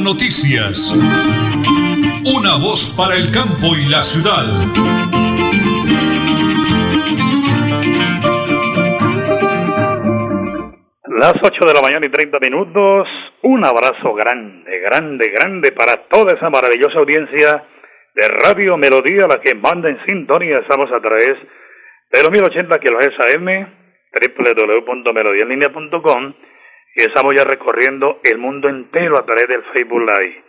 noticias. Una voz para el campo y la ciudad. Las 8 de la mañana y 30 minutos. Un abrazo grande, grande, grande para toda esa maravillosa audiencia de Radio Melodía, la que manda en sintonía. Estamos a través de los 1080 kilohertz AM, www.melodiaenlinea.com y estamos ya recorriendo el mundo entero a través del Facebook Live.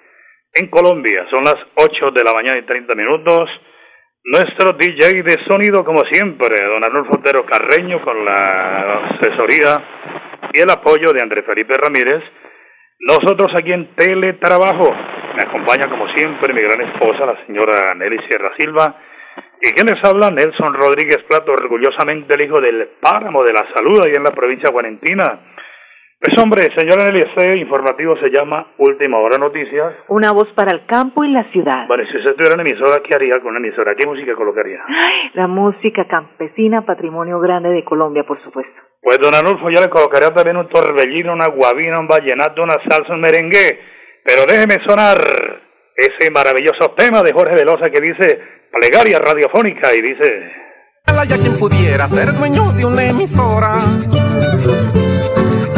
En Colombia son las 8 de la mañana y 30 minutos. Nuestro DJ de sonido, como siempre, don Arnulfo Otero Carreño, con la asesoría y el apoyo de Andrés Felipe Ramírez. Nosotros aquí en Teletrabajo. Me acompaña, como siempre, mi gran esposa, la señora Nelly Sierra Silva. ¿Y quién les habla? Nelson Rodríguez Plato, orgullosamente el hijo del páramo de la salud ahí en la provincia de Guarentina. Pues hombre, señora este informativo se llama Última Hora Noticias. Una voz para el campo y la ciudad. Bueno, si usted tuviera una emisora, ¿qué haría con una emisora? ¿Qué música colocaría? la música campesina, patrimonio grande de Colombia, por supuesto. Pues don Anulfo, yo le colocaría también un torbellino, una guabina, un vallenato, una salsa, un merengue. Pero déjeme sonar ese maravilloso tema de Jorge Velosa que dice plegaria radiofónica y dice... Ya quien pudiera ser dueño de una emisora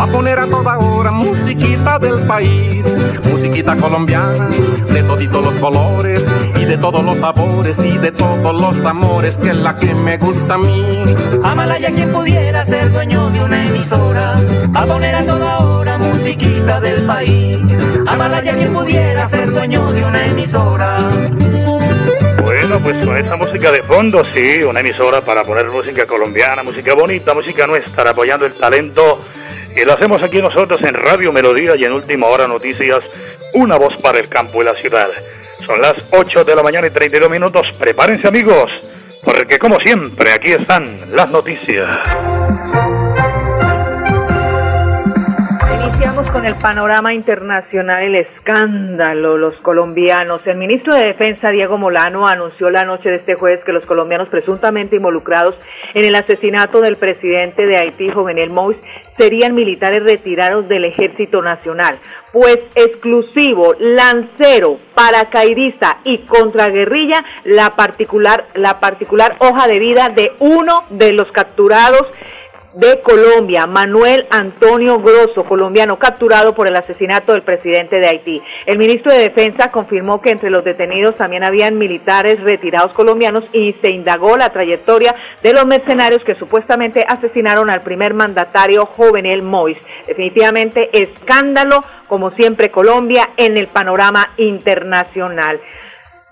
Va a poner a toda hora musiquita del país, musiquita colombiana, de toditos los colores y de todos los sabores y de todos los amores, que es la que me gusta a mí. Amalaya quien pudiera ser dueño de una emisora, va a poner a toda hora musiquita del país. Amalaya quien pudiera ser dueño de una emisora. Bueno, pues con esta música de fondo, sí, una emisora para poner música colombiana, música bonita, música nuestra, apoyando el talento y lo hacemos aquí nosotros en Radio Melodía y en Última Hora Noticias, una voz para el campo y la ciudad. Son las 8 de la mañana y 32 minutos. Prepárense amigos, porque como siempre aquí están las noticias. Con el panorama internacional, el escándalo, los colombianos. El ministro de Defensa, Diego Molano, anunció la noche de este jueves que los colombianos presuntamente involucrados en el asesinato del presidente de Haití, Jovenel Moïse, serían militares retirados del Ejército Nacional, pues exclusivo, lancero, paracaidista y contraguerrilla, la particular, la particular hoja de vida de uno de los capturados de Colombia, Manuel Antonio Grosso, colombiano capturado por el asesinato del presidente de Haití. El ministro de Defensa confirmó que entre los detenidos también habían militares retirados colombianos y se indagó la trayectoria de los mercenarios que supuestamente asesinaron al primer mandatario Jovenel Mois. Definitivamente escándalo, como siempre Colombia, en el panorama internacional.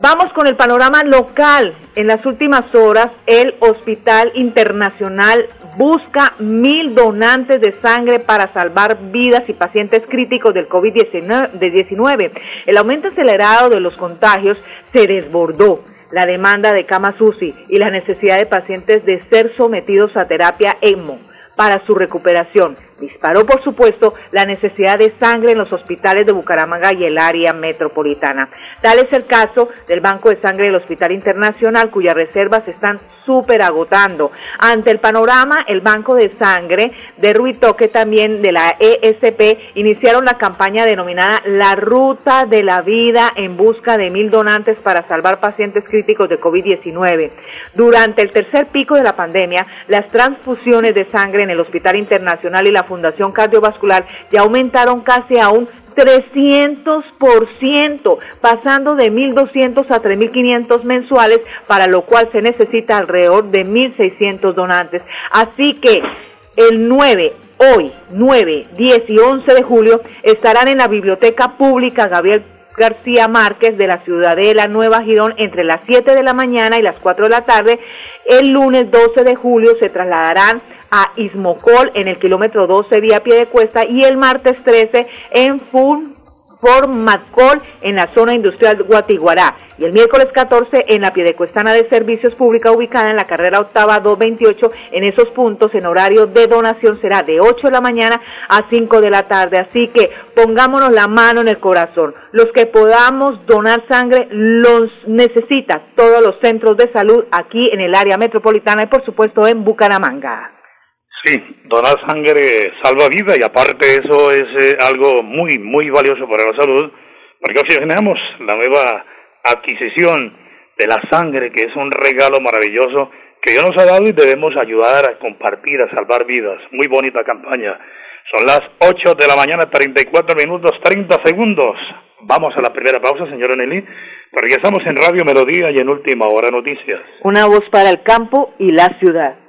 Vamos con el panorama local. En las últimas horas, el Hospital Internacional busca mil donantes de sangre para salvar vidas y pacientes críticos del COVID-19. El aumento acelerado de los contagios se desbordó la demanda de camas UCI y la necesidad de pacientes de ser sometidos a terapia ECMO para su recuperación. Disparó, por supuesto, la necesidad de sangre en los hospitales de Bucaramanga y el área metropolitana. Tal es el caso del Banco de Sangre del Hospital Internacional, cuyas reservas están súper agotando. Ante el panorama, el Banco de Sangre de Ruitoque, también de la ESP, iniciaron la campaña denominada La Ruta de la Vida en busca de mil donantes para salvar pacientes críticos de COVID-19. Durante el tercer pico de la pandemia, las transfusiones de sangre en el Hospital Internacional y la Fundación Cardiovascular ya aumentaron casi a un 300%, pasando de 1.200 a 3.500 mensuales, para lo cual se necesita alrededor de 1.600 donantes. Así que el 9, hoy, 9, 10 y 11 de julio estarán en la Biblioteca Pública Gabriel García Márquez de la Ciudadela Nueva Girón entre las 7 de la mañana y las 4 de la tarde. El lunes 12 de julio se trasladarán a Ismocol en el kilómetro 12 vía pie de cuesta y el martes 13 en Fun Macol en la zona industrial Guatiguará y el miércoles 14 en la Piedecuestana de Servicios Pública ubicada en la carrera octava 228. En esos puntos en horario de donación será de 8 de la mañana a 5 de la tarde. Así que pongámonos la mano en el corazón. Los que podamos donar sangre los necesita todos los centros de salud aquí en el área metropolitana y por supuesto en Bucaramanga. Sí, donar sangre salva vida y aparte eso es eh, algo muy, muy valioso para la salud Porque oxigenamos la nueva adquisición de la sangre, que es un regalo maravilloso que Dios nos ha dado y debemos ayudar a compartir, a salvar vidas. Muy bonita campaña. Son las 8 de la mañana, 34 minutos, 30 segundos. Vamos a la primera pausa, señora Nelly. Regresamos en Radio Melodía y en Última Hora Noticias. Una voz para el campo y la ciudad.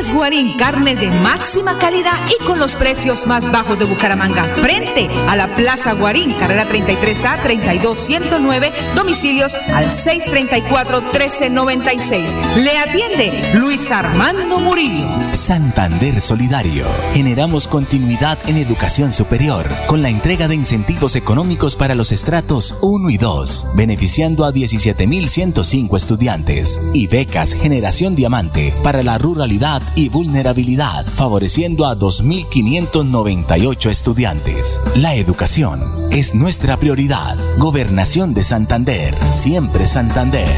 Multicarnes Guarín, carne de máxima calidad y con los precios más bajos de Bucaramanga. Frente a la Plaza Guarín, carrera 33A 32109, domicilios al 634-1396. Le atiende Luis Armando Murillo. Santander Solidario. Generamos continuidad en educación superior con la entrega de incentivos económicos para los estratos 1 y 2, beneficiando a 17.105 estudiantes, y becas Generación Diamante para la ruralidad y vulnerabilidad, favoreciendo a 2.598 estudiantes. La educación es nuestra prioridad. Gobernación de Santander, siempre Santander.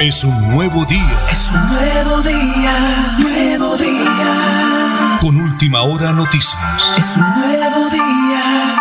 Es un nuevo día. Es un nuevo día, nuevo día. Con última hora noticias. Es un nuevo día,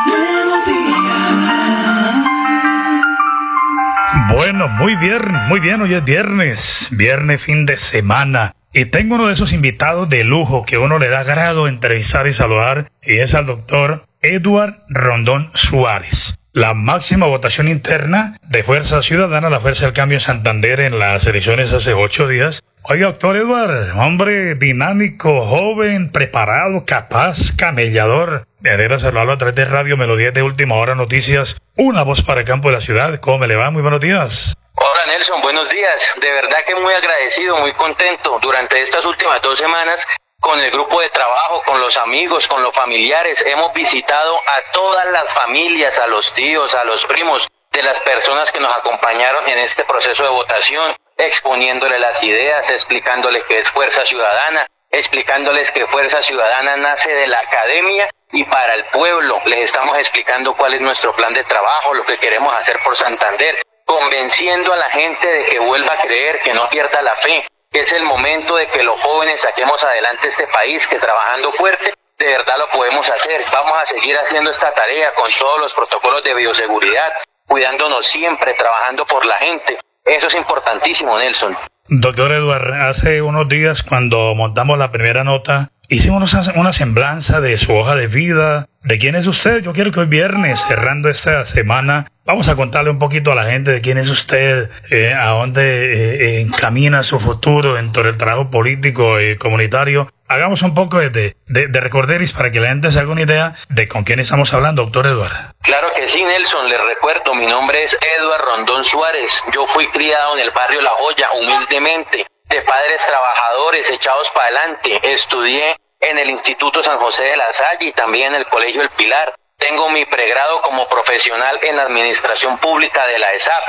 Bueno, muy bien, muy bien, hoy es viernes, viernes fin de semana. Y tengo uno de esos invitados de lujo que uno le da grado entrevistar y saludar, y es al doctor Edward Rondón Suárez. La máxima votación interna de Fuerza Ciudadana, la Fuerza del Cambio en Santander en las elecciones hace ocho días. Oiga, doctor Edward, hombre dinámico, joven, preparado, capaz, camellador. Me alegra saludarlo a través de Radio Melodía de Última Hora Noticias. Una voz para el campo de la ciudad. ¿Cómo me le va? Muy buenos días. Hola Nelson, buenos días. De verdad que muy agradecido, muy contento. Durante estas últimas dos semanas, con el grupo de trabajo, con los amigos, con los familiares, hemos visitado a todas las familias, a los tíos, a los primos de las personas que nos acompañaron en este proceso de votación, exponiéndole las ideas, explicándoles qué es Fuerza Ciudadana, explicándoles que Fuerza Ciudadana nace de la academia y para el pueblo. Les estamos explicando cuál es nuestro plan de trabajo, lo que queremos hacer por Santander, convenciendo a la gente de que vuelva a creer, que no pierda la fe, que es el momento de que los jóvenes saquemos adelante este país, que trabajando fuerte de verdad lo podemos hacer. Vamos a seguir haciendo esta tarea con todos los protocolos de bioseguridad, cuidándonos siempre, trabajando por la gente. Eso es importantísimo, Nelson. Doctor Eduard, hace unos días cuando montamos la primera nota, hicimos una, semblanza de su hoja de vida, de quién es usted. Yo quiero que hoy viernes, cerrando esta semana, vamos a contarle un poquito a la gente de quién es usted, eh, a dónde eh, eh, encamina su futuro dentro del trabajo político y comunitario. Hagamos un poco de, de, de recorderis para que la gente se haga una idea de con quién estamos hablando, doctor Eduardo. Claro que sí, Nelson, les recuerdo, mi nombre es Eduardo Rondón Suárez, yo fui criado en el barrio La Joya, humildemente, de padres trabajadores echados para adelante, estudié en el Instituto San José de la Salle y también en el Colegio El Pilar. Tengo mi pregrado como profesional en Administración Pública de la ESAP.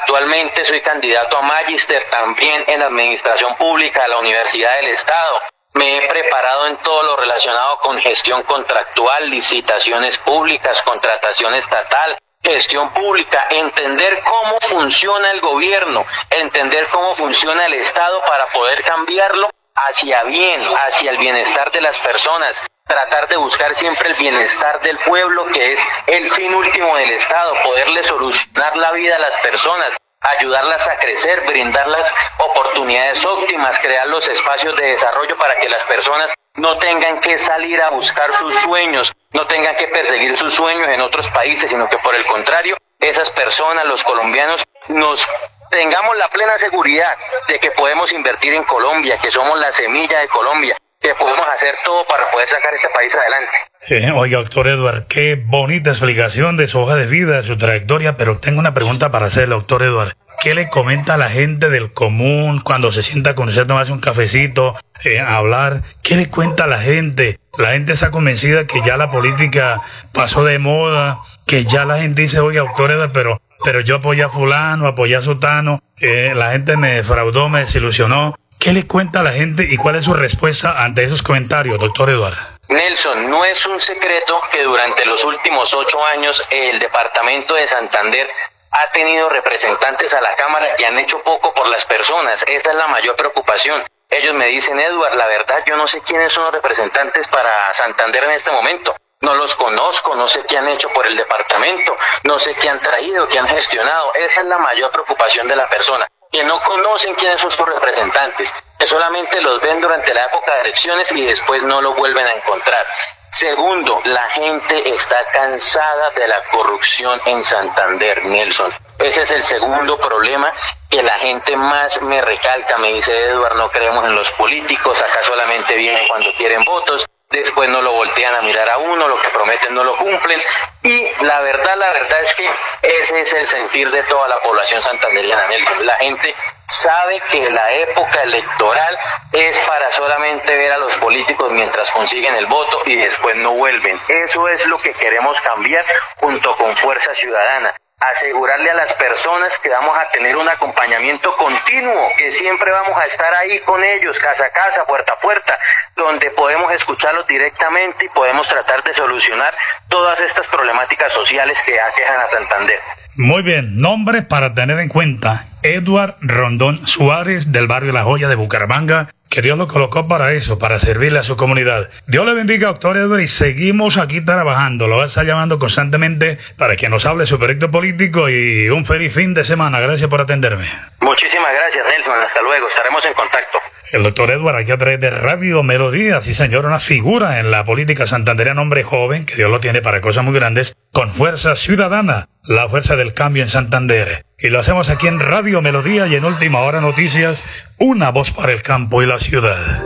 Actualmente soy candidato a Magister también en Administración Pública de la Universidad del Estado. Me he preparado en todo lo relacionado con gestión contractual, licitaciones públicas, contratación estatal, gestión pública, entender cómo funciona el gobierno, entender cómo funciona el Estado para poder cambiarlo hacia bien, hacia el bienestar de las personas, tratar de buscar siempre el bienestar del pueblo, que es el fin último del Estado, poderle solucionar la vida a las personas, ayudarlas a crecer, brindarlas oportunidades óptimas, crear los espacios de desarrollo para que las personas no tengan que salir a buscar sus sueños, no tengan que perseguir sus sueños en otros países, sino que por el contrario, esas personas, los colombianos, nos tengamos la plena seguridad de que podemos invertir en Colombia, que somos la semilla de Colombia, que podemos hacer todo para poder sacar este país adelante. Eh, oiga, doctor Edward, qué bonita explicación de su hoja de vida, de su trayectoria, pero tengo una pregunta para hacerle, doctor Edward. ¿Qué le comenta a la gente del común cuando se sienta con usted a tomarse un cafecito, eh, a hablar? ¿Qué le cuenta a la gente? La gente está convencida que ya la política pasó de moda, que ya la gente dice, oiga, doctor Edward, pero, pero yo apoyé a fulano, apoyé a sotano, eh, la gente me defraudó, me desilusionó. ¿Qué le cuenta a la gente y cuál es su respuesta ante esos comentarios, doctor Eduardo? Nelson, no es un secreto que durante los últimos ocho años el departamento de Santander ha tenido representantes a la Cámara y han hecho poco por las personas. Esa es la mayor preocupación. Ellos me dicen, Eduard, la verdad yo no sé quiénes son los representantes para Santander en este momento. No los conozco, no sé qué han hecho por el departamento, no sé qué han traído, qué han gestionado. Esa es la mayor preocupación de la persona que no conocen quiénes son sus representantes, que solamente los ven durante la época de elecciones y después no lo vuelven a encontrar. Segundo, la gente está cansada de la corrupción en Santander, Nelson. Ese es el segundo problema que la gente más me recalca. Me dice Eduardo, no creemos en los políticos, acá solamente vienen cuando quieren votos después no lo voltean a mirar a uno, lo que prometen no lo cumplen. Y la verdad, la verdad es que ese es el sentir de toda la población santanderiana, La gente sabe que la época electoral es para solamente ver a los políticos mientras consiguen el voto y después no vuelven. Eso es lo que queremos cambiar junto con Fuerza Ciudadana asegurarle a las personas que vamos a tener un acompañamiento continuo, que siempre vamos a estar ahí con ellos, casa a casa, puerta a puerta, donde podemos escucharlos directamente y podemos tratar de solucionar todas estas problemáticas sociales que aquejan a Santander. Muy bien, nombre para tener en cuenta. Edward Rondón Suárez del barrio La Joya de Bucaramanga, que Dios lo colocó para eso, para servirle a su comunidad. Dios le bendiga, doctor Edward, y seguimos aquí trabajando. Lo va a estar llamando constantemente para que nos hable su proyecto político y un feliz fin de semana. Gracias por atenderme. Muchísimas gracias, Nelson. Hasta luego. Estaremos en contacto. El doctor Edward aquí a través de Radio Melodía, sí señor, una figura en la política santandereana, hombre joven, que Dios lo tiene para cosas muy grandes, con fuerza ciudadana, la fuerza del cambio en Santander. Y lo hacemos aquí en Radio Melodía y en Última Hora Noticias, una voz para el campo y la ciudad.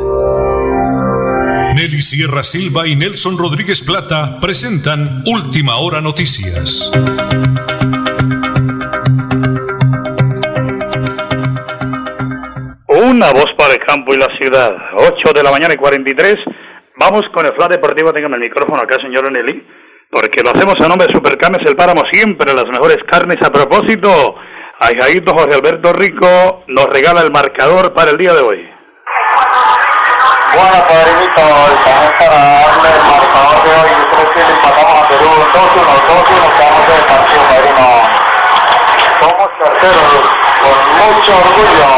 Nelly Sierra Silva y Nelson Rodríguez Plata presentan Última Hora Noticias. Una voz para el campo y la ciudad. 8 de la mañana y 43. Vamos con el flash deportivo. Tengan el micrófono acá, señor Nelly. Porque lo hacemos a nombre de Supercarnes El Páramo. Siempre las mejores carnes. A propósito, Ajaíto Jorge Alberto Rico nos regala el marcador para el día de hoy. Bueno, padrinito, estamos para darle el marcador de hoy. Yo creo que le empatamos a Perú 2-1, 2-1, quedamos partido, padrino. Somos terceros, con mucho orgullo.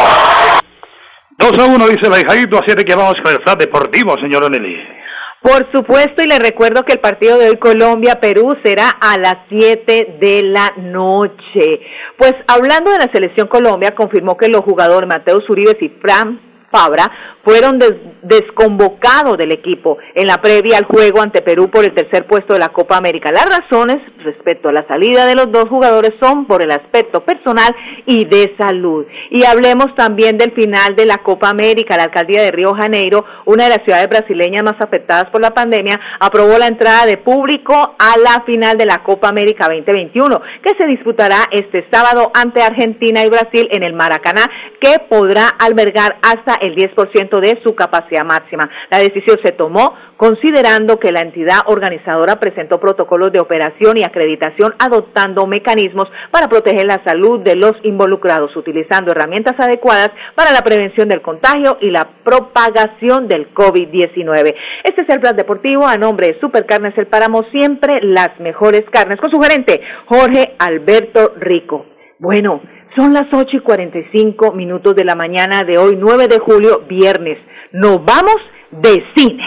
2 a 1 dice el Ajaíto, así que vamos con el flat deportivo, señor Onelli. Por supuesto, y le recuerdo que el partido de hoy Colombia-Perú será a las 7 de la noche. Pues hablando de la selección Colombia, confirmó que los jugadores Mateo Uribe y Fran Fabra fueron desconvocados del equipo en la previa al juego ante Perú por el tercer puesto de la Copa América. Las razones respecto a la salida de los dos jugadores son por el aspecto personal y de salud. Y hablemos también del final de la Copa América. La alcaldía de Río Janeiro, una de las ciudades brasileñas más afectadas por la pandemia, aprobó la entrada de público a la final de la Copa América 2021, que se disputará este sábado ante Argentina y Brasil en el Maracaná, que podrá albergar hasta el 10% de su capacidad máxima. La decisión se tomó considerando que la entidad organizadora presentó protocolos de operación y acreditación adoptando mecanismos para proteger la salud de los involucrados, utilizando herramientas adecuadas para la prevención del contagio y la propagación del COVID-19. Este es el plan deportivo a nombre de Supercarnes El Páramo, siempre las mejores carnes, con su gerente Jorge Alberto Rico. Bueno, son las 8 y 45 minutos de la mañana de hoy, 9 de julio, viernes. Nos vamos de cine.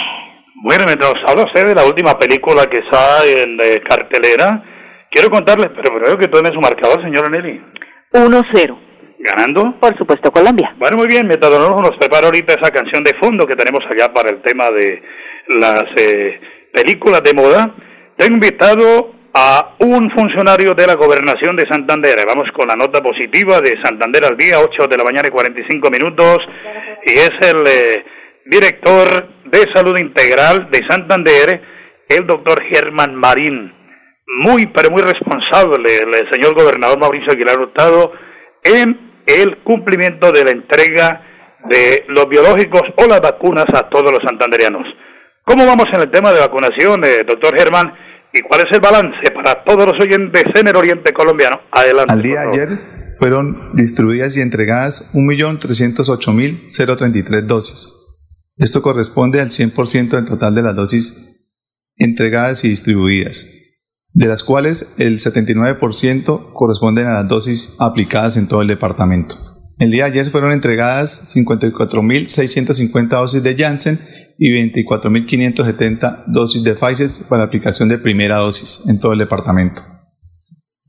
Bueno, mientras habla usted de la última película que está en eh, cartelera, quiero contarles, pero creo que tiene su marcador, señora Nelly. 1-0. ¿Ganando? Por supuesto, Colombia. Bueno, muy bien, mientras nos prepara ahorita esa canción de fondo que tenemos allá para el tema de las eh, películas de moda, tengo invitado a un funcionario de la gobernación de Santander. Vamos con la nota positiva de Santander al día, 8 de la mañana y 45 minutos, y es el eh, director de Salud Integral de Santander, el doctor Germán Marín. Muy, pero muy responsable el señor gobernador Mauricio Aguilar Hurtado en el cumplimiento de la entrega de los biológicos o las vacunas a todos los santanderianos. ¿Cómo vamos en el tema de vacunación, eh, doctor Germán? ¿Y cuál es el balance para todos los oyentes en el oriente colombiano? Adelante. Al día de ayer fueron distribuidas y entregadas 1.308.033 dosis. Esto corresponde al 100% del total de las dosis entregadas y distribuidas, de las cuales el 79% corresponden a las dosis aplicadas en todo el departamento. El día de ayer fueron entregadas 54.650 dosis de Janssen y 24.570 dosis de Pfizer para aplicación de primera dosis en todo el departamento.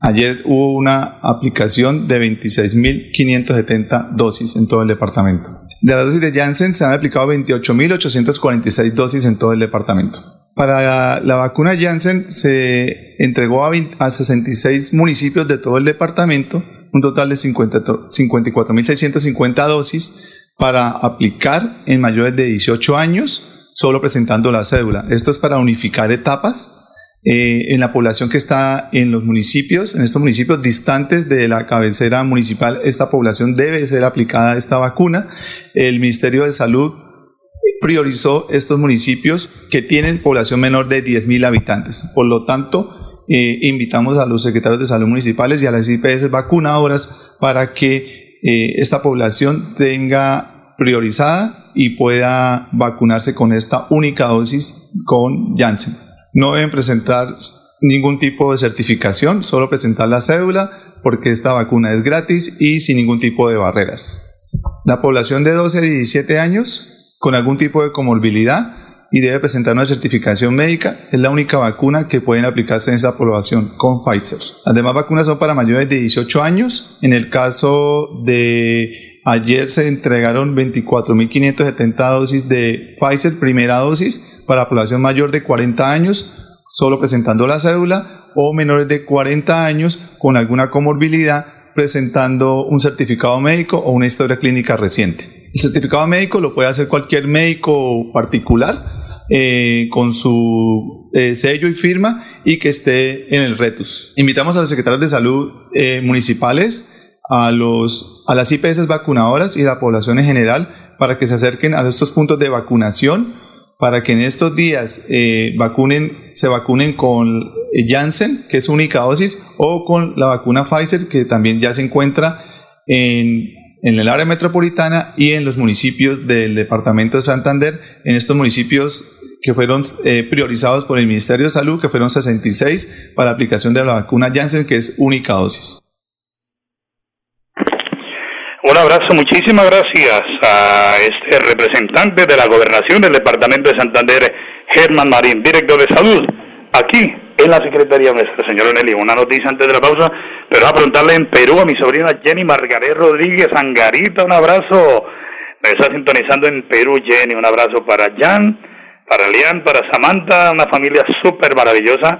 Ayer hubo una aplicación de 26.570 dosis en todo el departamento. De la dosis de Janssen se han aplicado 28.846 dosis en todo el departamento. Para la vacuna Janssen se entregó a, 66 municipios de todo el departamento un total de 54.650 dosis para aplicar en mayores de 18 años, solo presentando la cédula. Esto es para unificar etapas eh, en la población que está en los municipios, en estos municipios distantes de la cabecera municipal, esta población debe ser aplicada esta vacuna. El Ministerio de Salud priorizó estos municipios que tienen población menor de 10.000 habitantes. Por lo tanto, eh, invitamos a los secretarios de salud municipales y a las IPS vacunadoras para que eh, esta población tenga priorizada y pueda vacunarse con esta única dosis con Janssen no deben presentar ningún tipo de certificación, solo presentar la cédula porque esta vacuna es gratis y sin ningún tipo de barreras. La población de 12 a 17 años con algún tipo de comorbilidad y debe presentar una certificación médica es la única vacuna que pueden aplicarse en esta población con Pfizer. Las demás vacunas son para mayores de 18 años. En el caso de ayer se entregaron 24.570 dosis de Pfizer, primera dosis, para población mayor de 40 años, solo presentando la cédula, o menores de 40 años con alguna comorbilidad, presentando un certificado médico o una historia clínica reciente. El certificado médico lo puede hacer cualquier médico particular eh, con su eh, sello y firma y que esté en el RETUS. Invitamos a los secretarios de salud eh, municipales, a, los, a las IPS vacunadoras y la población en general para que se acerquen a estos puntos de vacunación para que en estos días vacunen, se vacunen con Janssen, que es única dosis, o con la vacuna Pfizer, que también ya se encuentra en, en el área metropolitana y en los municipios del departamento de Santander, en estos municipios que fueron eh, priorizados por el Ministerio de Salud, que fueron 66 para aplicación de la vacuna Janssen, que es única dosis. Un abrazo, muchísimas gracias a este representante de la gobernación del departamento de Santander, Germán Marín, director de salud, aquí en la Secretaría nuestra, señor Nelly. Una noticia antes de la pausa, pero a preguntarle en Perú a mi sobrina Jenny Margaret Rodríguez Angarita, un abrazo. Me está sintonizando en Perú, Jenny. Un abrazo para Jan, para Lian, para Samantha, una familia súper maravillosa.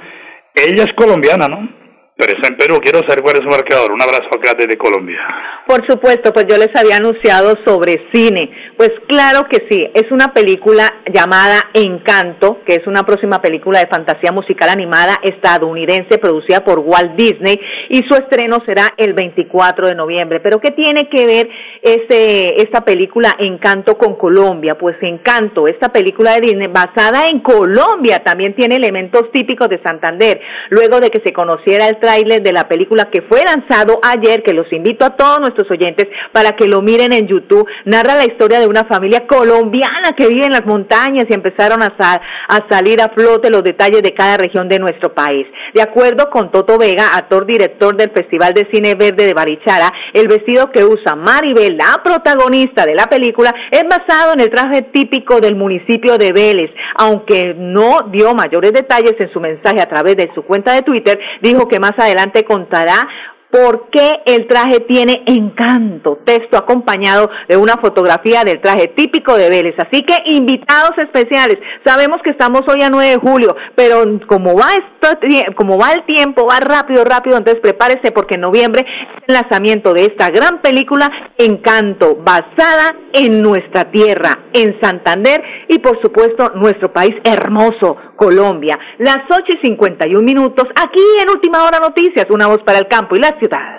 Ella es colombiana, ¿no? Pero está en Perú. Quiero saber cuál es su marcador. Un abrazo acá desde Colombia. Por supuesto, pues yo les había anunciado sobre cine. Pues claro que sí, es una película llamada Encanto, que es una próxima película de fantasía musical animada estadounidense producida por Walt Disney y su estreno será el 24 de noviembre. Pero ¿qué tiene que ver ese, esta película Encanto con Colombia? Pues Encanto, esta película de Disney basada en Colombia, también tiene elementos típicos de Santander. Luego de que se conociera el de la película que fue lanzado ayer, que los invito a todos nuestros oyentes para que lo miren en YouTube. Narra la historia de una familia colombiana que vive en las montañas y empezaron a, a salir a flote los detalles de cada región de nuestro país. De acuerdo con Toto Vega, actor director del Festival de Cine Verde de Barichara, el vestido que usa Maribel, la protagonista de la película, es basado en el traje típico del municipio de Vélez. Aunque no dio mayores detalles en su mensaje a través de su cuenta de Twitter, dijo que más adelante contará ¿Por qué el traje tiene encanto? Texto acompañado de una fotografía del traje típico de Vélez. Así que invitados especiales. Sabemos que estamos hoy a 9 de julio, pero como va, esto, como va el tiempo, va rápido, rápido, entonces prepárese porque en noviembre es el lanzamiento de esta gran película Encanto, basada en nuestra tierra, en Santander y por supuesto nuestro país hermoso, Colombia. Las 8 y 51 minutos, aquí en Última Hora Noticias, una voz para el campo y la ciudad.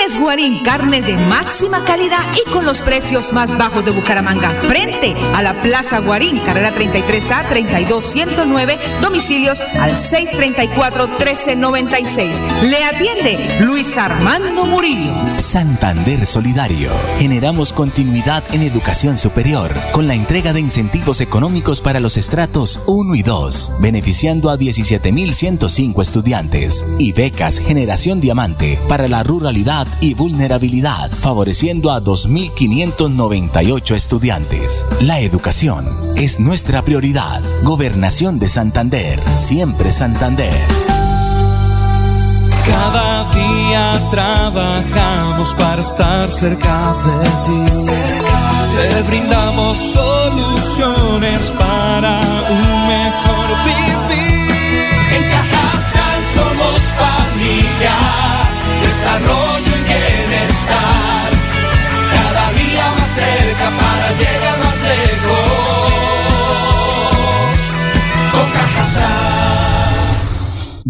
Multicarnes Guarín, carne de máxima calidad y con los precios más bajos de Bucaramanga. Frente a la Plaza Guarín, carrera 33A 32109, domicilios al 634 1396. Le atiende Luis Armando Murillo. Santander Solidario. Generamos continuidad en educación superior con la entrega de incentivos económicos para los estratos 1 y 2, beneficiando a 17.105 estudiantes, y becas Generación Diamante para la ruralidad y vulnerabilidad, favoreciendo a 2.598 estudiantes. La educación es nuestra prioridad. Gobernación de Santander, siempre Santander. Cada día trabajamos para estar cerca de ti. Te brindamos soluciones para un mejor vivir. En Cajasal somos familia, desarrollo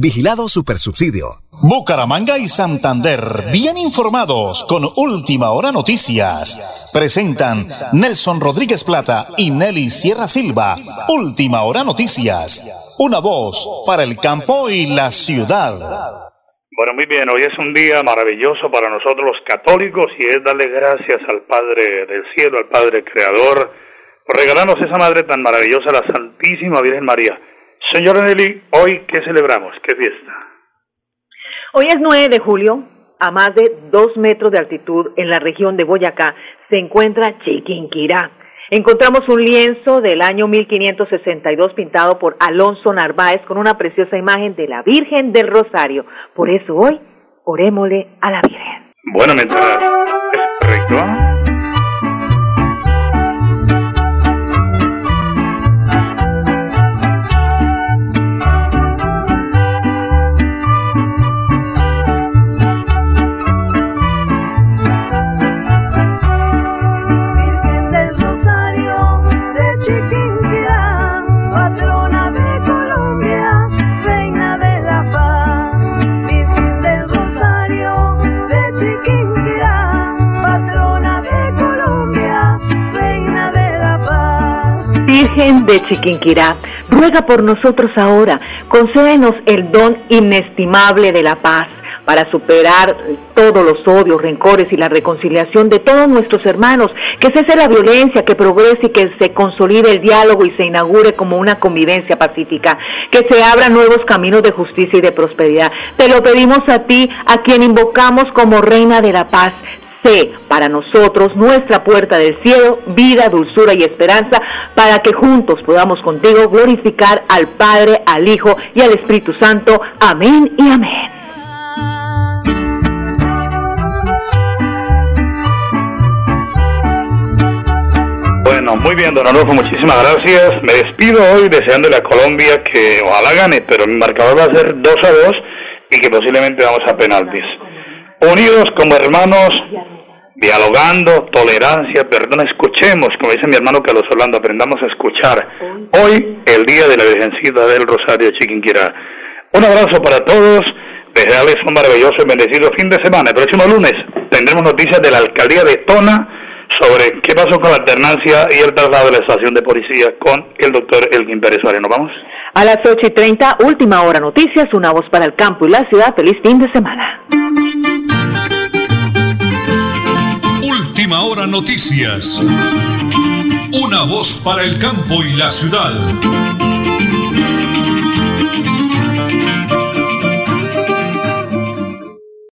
Vigilado Supersubsidio. Bucaramanga y Santander, bien informados con Última Hora Noticias. Presentan Nelson Rodríguez Plata y Nelly Sierra Silva. Última Hora Noticias. Una voz para el campo y la ciudad. Bueno, muy bien, hoy es un día maravilloso para nosotros los católicos y es darle gracias al Padre del Cielo, al Padre Creador, por regalarnos esa Madre tan maravillosa, la Santísima Virgen María. Señora Nelly, hoy qué celebramos, qué fiesta. Hoy es 9 de julio, a más de dos metros de altitud en la región de Boyacá se encuentra Chiquinquirá. Encontramos un lienzo del año 1562 pintado por Alonso Narváez con una preciosa imagen de la Virgen del Rosario. Por eso hoy, orémosle a la Virgen. Bueno, mientras es correcto. Virgen de Chiquinquirá, ruega por nosotros ahora, concédenos el don inestimable de la paz para superar todos los odios, rencores y la reconciliación de todos nuestros hermanos, que cese la violencia, que progrese y que se consolide el diálogo y se inaugure como una convivencia pacífica, que se abran nuevos caminos de justicia y de prosperidad. Te lo pedimos a ti, a quien invocamos como Reina de la Paz sé para nosotros nuestra puerta del cielo, vida, dulzura y esperanza, para que juntos podamos contigo glorificar al Padre, al Hijo y al Espíritu Santo. Amén y amén. Bueno, muy bien, don Adolfo, muchísimas gracias. Me despido hoy deseándole a Colombia que ojalá gane, pero mi marcador va a ser 2 a 2 y que posiblemente vamos a penaltis. Unidos como hermanos, dialogando, tolerancia, perdón, escuchemos, como dice mi hermano Carlos Orlando, aprendamos a escuchar. Hoy, el día de la Virgencita del Rosario de Chiquinquirá. Un abrazo para todos, desearles un maravilloso y bendecido fin de semana. El próximo lunes tendremos noticias de la alcaldía de Tona sobre qué pasó con la alternancia y el traslado de la estación de policía con el doctor Elgin Pérez Suárez. ¿Nos vamos? A las 8 y 30, última hora noticias, una voz para el campo y la ciudad. Feliz fin de semana. Última hora noticias. Una voz para el campo y la ciudad.